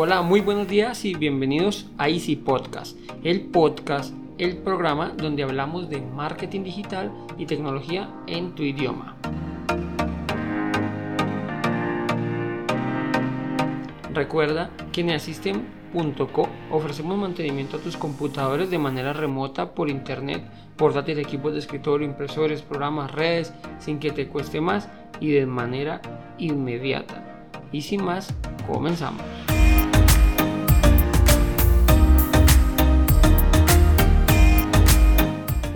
Hola, muy buenos días y bienvenidos a Easy Podcast, el podcast, el programa donde hablamos de marketing digital y tecnología en tu idioma. Recuerda que en Assistem.co ofrecemos mantenimiento a tus computadores de manera remota por internet, portátiles, equipos de escritorio, impresores, programas, redes, sin que te cueste más y de manera inmediata. Y sin más, comenzamos.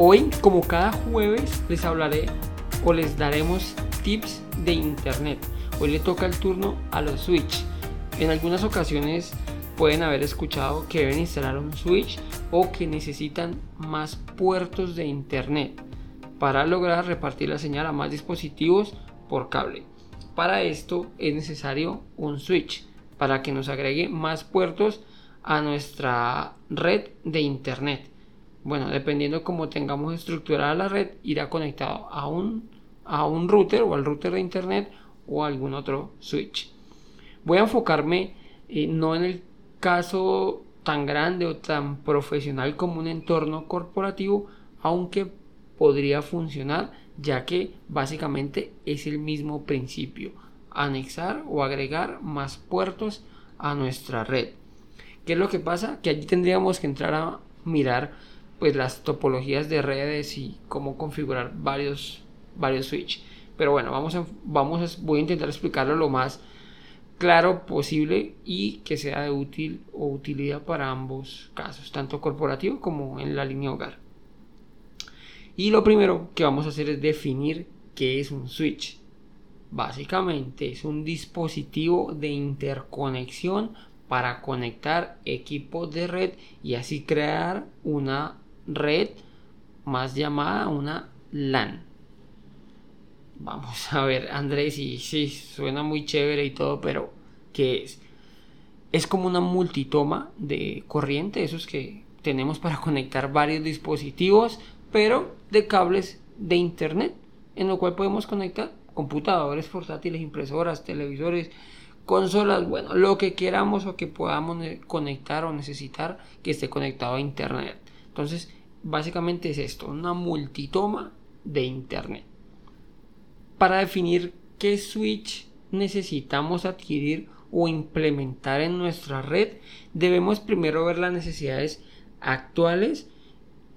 Hoy, como cada jueves, les hablaré o les daremos tips de internet. Hoy le toca el turno a los Switch. En algunas ocasiones pueden haber escuchado que deben instalar un Switch o que necesitan más puertos de internet para lograr repartir la señal a más dispositivos por cable. Para esto es necesario un Switch para que nos agregue más puertos a nuestra red de internet. Bueno, dependiendo cómo tengamos estructurada la red, irá conectado a un, a un router o al router de internet o a algún otro switch. Voy a enfocarme eh, no en el caso tan grande o tan profesional como un entorno corporativo, aunque podría funcionar ya que básicamente es el mismo principio, anexar o agregar más puertos a nuestra red. ¿Qué es lo que pasa? Que allí tendríamos que entrar a mirar pues las topologías de redes y cómo configurar varios, varios switch. Pero bueno, vamos a, vamos voy a intentar explicarlo lo más claro posible y que sea de útil o utilidad para ambos casos, tanto corporativo como en la línea hogar. Y lo primero que vamos a hacer es definir qué es un switch. Básicamente es un dispositivo de interconexión para conectar equipos de red y así crear una red más llamada una LAN. Vamos a ver, Andrés, y sí, suena muy chévere y todo, pero ¿qué es? Es como una multitoma de corriente, esos que tenemos para conectar varios dispositivos, pero de cables de internet, en lo cual podemos conectar computadores portátiles, impresoras, televisores, consolas, bueno, lo que queramos o que podamos conectar o necesitar que esté conectado a internet. Entonces, básicamente es esto, una multitoma de Internet. Para definir qué switch necesitamos adquirir o implementar en nuestra red, debemos primero ver las necesidades actuales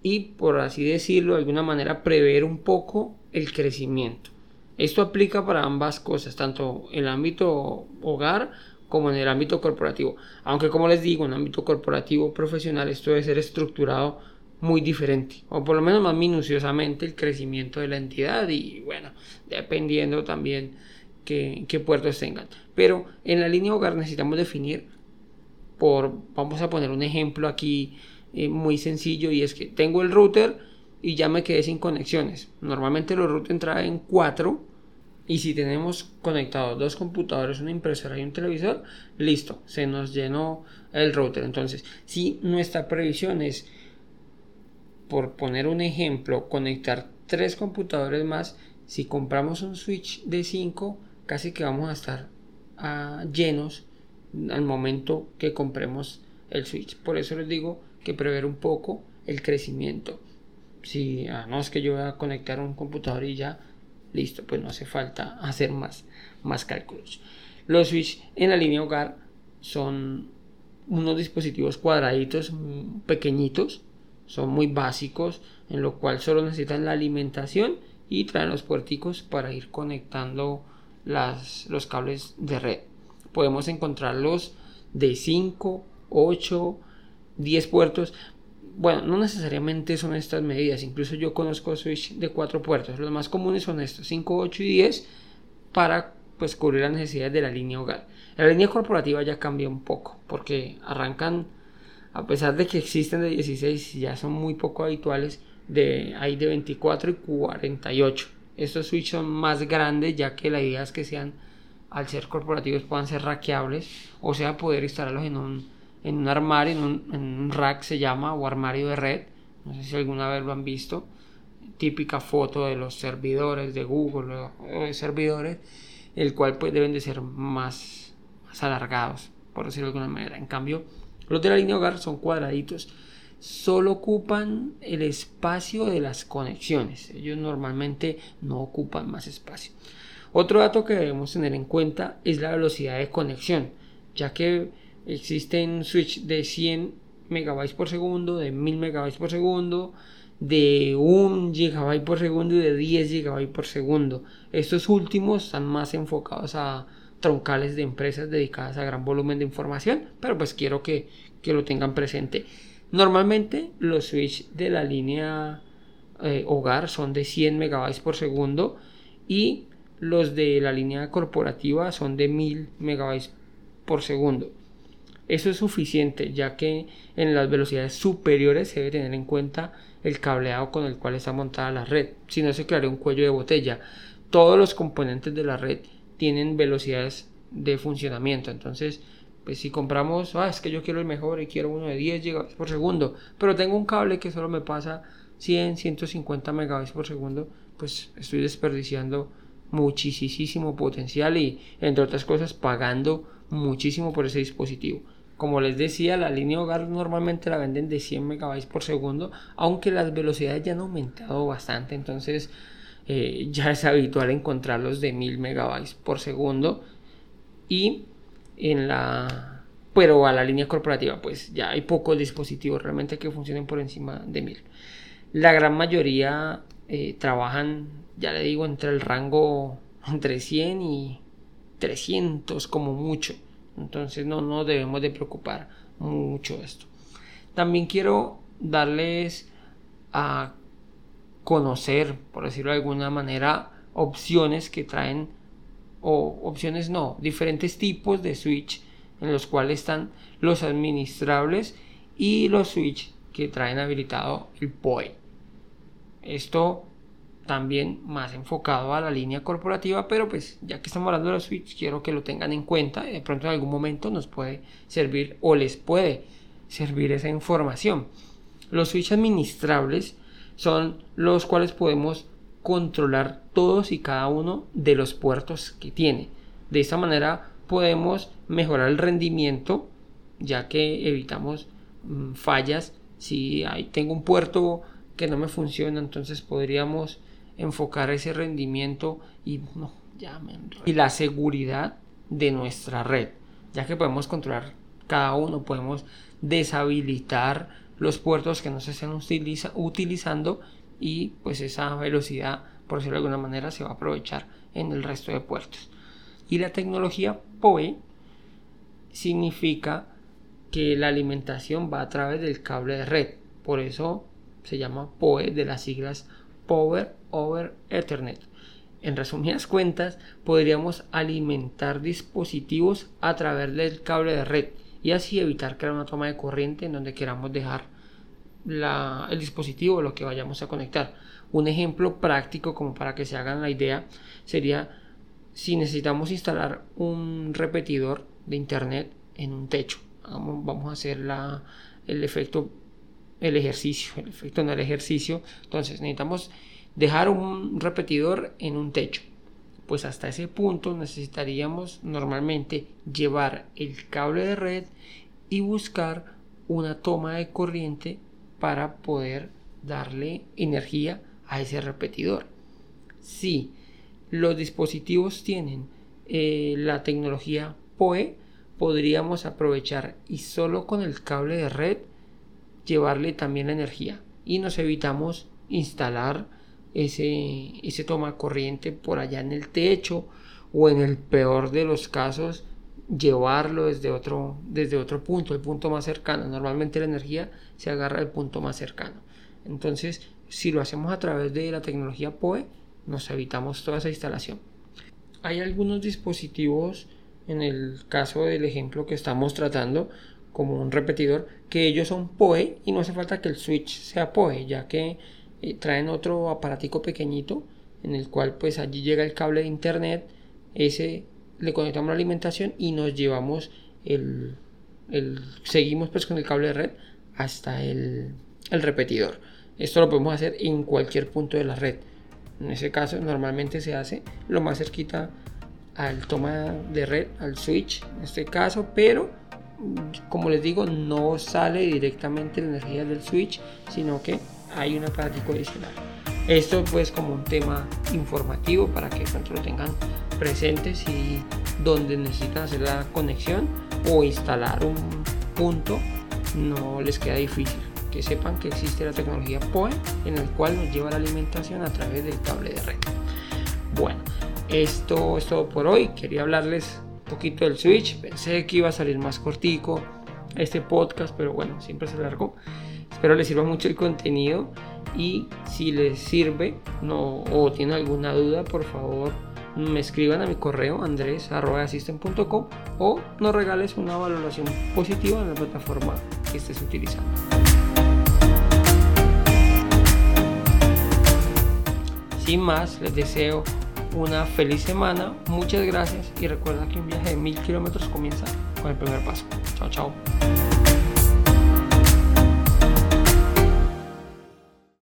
y, por así decirlo, de alguna manera prever un poco el crecimiento. Esto aplica para ambas cosas, tanto el ámbito hogar como en el ámbito corporativo. Aunque como les digo, en el ámbito corporativo profesional esto debe ser estructurado muy diferente, o por lo menos más minuciosamente el crecimiento de la entidad y bueno, dependiendo también qué, puertos tengan. Pero en la línea hogar necesitamos definir por, vamos a poner un ejemplo aquí eh, muy sencillo y es que tengo el router y ya me quedé sin conexiones. Normalmente los routers traen cuatro y si tenemos conectados dos computadores, una impresora y un televisor, listo, se nos llenó el router. Entonces, si nuestra previsión es, por poner un ejemplo, conectar tres computadores más, si compramos un switch de 5, casi que vamos a estar ah, llenos al momento que compremos el switch. Por eso les digo que prever un poco el crecimiento. Si ah, no es que yo voy a conectar un computador y ya listo, pues no hace falta hacer más, más cálculos. Los switch en la línea hogar son unos dispositivos cuadraditos mm, pequeñitos, son muy básicos, en lo cual solo necesitan la alimentación y traen los puerticos para ir conectando las, los cables de red. Podemos encontrarlos de 5, 8, 10 puertos bueno, no necesariamente son estas medidas, incluso yo conozco Switch de cuatro puertos, los más comunes son estos, 5, 8 y 10 para pues cubrir las necesidades de la línea hogar. La línea corporativa ya cambia un poco, porque arrancan, a pesar de que existen de 16, ya son muy poco habituales, de, hay de 24 y 48. Estos switch son más grandes, ya que la idea es que sean, al ser corporativos, puedan ser raqueables, o sea, poder instalarlos en un en un armario, en un, rack se llama, o armario de red. No sé si alguna vez lo han visto. Típica foto de los servidores de Google o de servidores, el cual pues deben de ser más, más alargados por decirlo de alguna manera. En cambio, los de la línea hogar son cuadraditos. Solo ocupan el espacio de las conexiones. Ellos normalmente no ocupan más espacio. Otro dato que debemos tener en cuenta es la velocidad de conexión, ya que existen switch de 100 megabytes por segundo, de 1000 megabytes por segundo, de 1 gigabyte por segundo y de 10 gigabytes por segundo. Estos últimos están más enfocados a troncales de empresas dedicadas a gran volumen de información, pero pues quiero que, lo tengan presente. Normalmente los switch de la línea eh, hogar son de 100 megabytes por segundo y los de la línea corporativa son de 1000 megabytes por segundo. Eso es suficiente ya que en las velocidades superiores se debe tener en cuenta el cableado con el cual está montada la red, si no se crearía un cuello de botella. Todos los componentes de la red tienen velocidades de funcionamiento, entonces pues si compramos, ah, es que yo quiero el mejor y quiero uno de 10 GB por segundo, pero tengo un cable que solo me pasa 100, 150 MB por segundo, pues estoy desperdiciando muchísimo potencial y entre otras cosas pagando muchísimo por ese dispositivo. Como les decía, la línea hogar normalmente la venden de 100 megabytes por segundo, aunque las velocidades ya han aumentado bastante, entonces eh, ya es habitual encontrarlos de 1000 megabytes por segundo. Y en la. Pero a la línea corporativa, pues ya hay pocos dispositivos realmente que funcionen por encima de 1000. La gran mayoría eh, trabajan, ya le digo, entre el rango entre 100 y 300 como mucho. Entonces no, no debemos de preocupar mucho esto. También quiero darles a conocer, por decirlo de alguna manera, opciones que traen, o opciones no, diferentes tipos de switch en los cuales están los administrables y los switch que traen habilitado el POE. Esto también más enfocado a la línea corporativa, pero pues ya que estamos hablando de los switch, quiero que lo tengan en cuenta, de pronto en algún momento nos puede servir o les puede servir esa información. Los switch administrables son los cuales podemos controlar todos y cada uno de los puertos que tiene. De esta manera podemos mejorar el rendimiento, ya que evitamos mm, fallas. Si hay, tengo un puerto que no me funciona, entonces podríamos enfocar ese rendimiento y no, y la seguridad de nuestra red, ya que podemos controlar cada uno, podemos deshabilitar los puertos que no se estén utilizando y pues esa velocidad, por decirlo de alguna manera, se va a aprovechar en el resto de puertos. Y la tecnología PoE significa que la alimentación va a través del cable de red, por eso se llama PoE de las siglas Power over Ethernet. En resumidas cuentas, podríamos alimentar dispositivos a través del cable de red y así evitar crear una toma de corriente en donde queramos dejar el dispositivo o lo que vayamos a conectar. Un ejemplo práctico como para que se hagan la idea sería si necesitamos instalar un repetidor de internet en un techo. Vamos, a hacer el efecto el ejercicio, el efecto en el ejercicio. Entonces necesitamos dejar un repetidor en un techo. Pues hasta ese punto necesitaríamos normalmente llevar el cable de red y buscar una toma de corriente para poder darle energía a ese repetidor. Si los dispositivos tienen eh, la tecnología PoE, podríamos aprovechar y solo con el cable de red llevarle también la energía y nos evitamos instalar ese, ese toma corriente por allá en el techo o en el peor de los casos llevarlo desde otro, desde otro punto, el punto más cercano. Normalmente la energía se agarra del punto más cercano. Entonces, si lo hacemos a través de la tecnología PoE, nos evitamos toda esa instalación. Hay algunos dispositivos, en el caso del ejemplo que estamos tratando, como un repetidor, que ellos son PoE y no hace falta que el switch sea PoE, ya que eh, traen otro aparatico pequeñito en el cual pues allí llega el cable de internet, ese le conectamos la alimentación y nos llevamos el, seguimos pues con el cable de red hasta el, el repetidor. Esto lo podemos hacer en cualquier punto de la red. En ese caso normalmente se hace lo más cerquita al toma de red, al switch en este caso, pero como les digo, no sale directamente la energía del switch, sino que hay un aparatico adicional. Esto pues como un tema informativo para que lo tengan presentes y donde necesitan hacer la conexión o instalar un punto no les queda difícil. Que sepan que existe la tecnología POE en el cual nos lleva la alimentación a través del cable de red. Bueno, esto es todo por hoy. Quería hablarles poquito del Switch. Pensé que iba a salir más cortico este podcast, pero bueno, siempre se largó. Espero les sirva mucho el contenido y si les sirve no, o tienen alguna duda, por favor me escriban a mi correo andres.assistant.com o nos regales una valoración positiva en la plataforma que estés utilizando. Sin más, les deseo una feliz semana, muchas gracias y recuerda que un viaje de mil kilómetros comienza con el primer paso. Chao, chao.